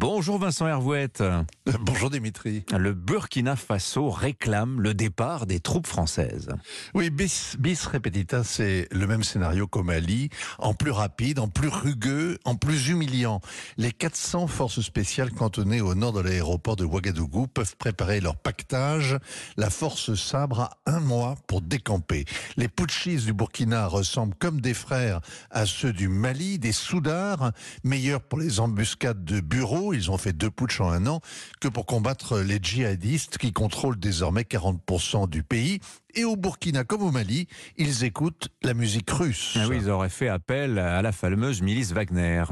Bonjour Vincent Hervouette. Bonjour Dimitri. Le Burkina Faso réclame le départ des troupes françaises. Oui, bis, bis repetita, c'est le même scénario qu'au Mali, en plus rapide, en plus rugueux, en plus humiliant. Les 400 forces spéciales cantonnées au nord de l'aéroport de Ouagadougou peuvent préparer leur pactage. La force sabre a un mois pour décamper. Les putschistes du Burkina ressemblent comme des frères à ceux du Mali, des soudards, meilleurs pour les embuscades de bureaux, ils ont fait deux putsch en un an, que pour combattre les djihadistes qui contrôlent désormais 40% du pays. Et au Burkina comme au Mali, ils écoutent la musique russe. Ah oui, ils auraient fait appel à la fameuse milice Wagner.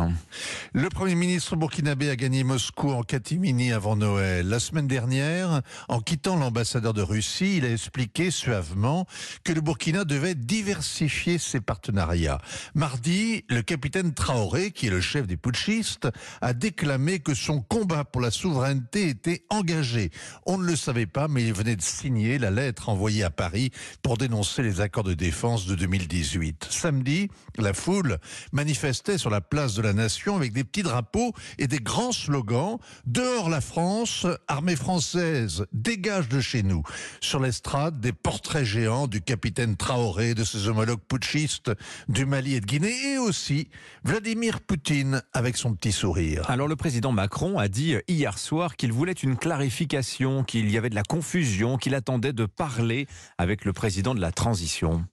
Le Premier ministre burkinabé a gagné Moscou en catimini avant Noël. La semaine dernière, en quittant l'ambassadeur de Russie, il a expliqué suavement que le Burkina devait diversifier ses partenariats. Mardi, le capitaine Traoré, qui est le chef des putschistes, a déclamé que son combat pour la souveraineté était engagé. On ne le savait pas, mais il venait de signer la lettre envoyée à Paris pour dénoncer les accords de défense de 2018. Samedi, la foule manifestait sur la place de la Nation avec des petits drapeaux et des grands slogans. Dehors la France, armée française, dégage de chez nous. Sur l'estrade, des portraits géants du capitaine Traoré, de ses homologues putschistes du Mali et de Guinée, et aussi Vladimir Poutine avec son petit sourire. Alors le président Macron a dit hier soir qu'il voulait une clarification, qu'il y avait de la confusion, qu'il attendait de parler avec le président de la transition.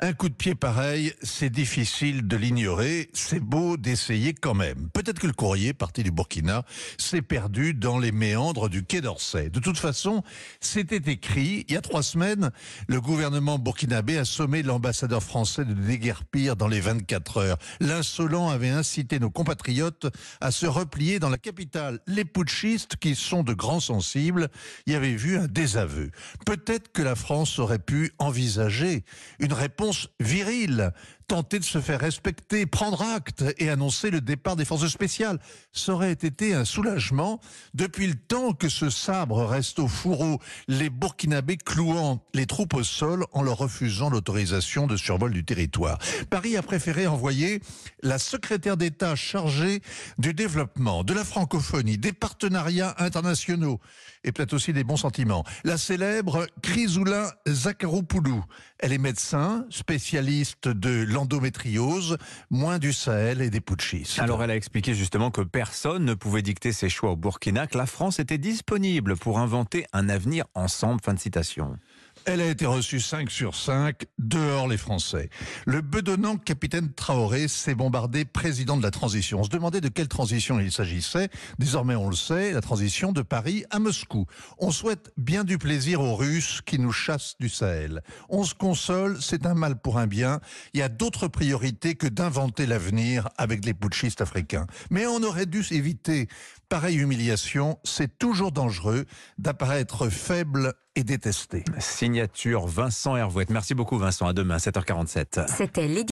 Un coup de pied pareil, c'est difficile de l'ignorer, c'est beau d'essayer quand même. Peut-être que le courrier, parti du Burkina, s'est perdu dans les méandres du Quai d'Orsay. De toute façon, c'était écrit, il y a trois semaines, le gouvernement burkinabé a sommé l'ambassadeur français de déguerpir dans les 24 heures. L'insolent avait incité nos compatriotes à se replier dans la capitale. Les putschistes, qui sont de grands sensibles, y avaient vu un désaveu. Peut-être que la France aurait pu envisager une réponse virile, tenter de se faire respecter, prendre acte et annoncer le départ des forces spéciales. Ça aurait été un soulagement depuis le temps que ce sabre reste au fourreau, les Burkinabés clouant les troupes au sol en leur refusant l'autorisation de survol du territoire. Paris a préféré envoyer la secrétaire d'État chargée du développement, de la francophonie, des partenariats internationaux et peut-être aussi des bons sentiments. La célèbre Chrysoula Zakharopoulou. Elle est médecin, spécialiste de l'endométriose, moins du Sahel et des putschistes. Alors elle a expliqué justement que personne ne pouvait dicter ses choix au Burkina, que la France était disponible pour inventer un avenir ensemble. Fin de citation. Elle a été reçue 5 sur 5, dehors les Français. Le bedonnant capitaine Traoré s'est bombardé président de la transition. On se demandait de quelle transition il s'agissait. Désormais, on le sait, la transition de Paris à Moscou. On souhaite bien du plaisir aux Russes qui nous chassent du Sahel. On se console, c'est un mal pour un bien. Il y a d'autres priorités que d'inventer l'avenir avec les putschistes africains. Mais on aurait dû éviter pareille humiliation. C'est toujours dangereux d'apparaître faible et détesté. Signature Vincent Hervouette. Merci beaucoup Vincent. À demain, 7h47. C'était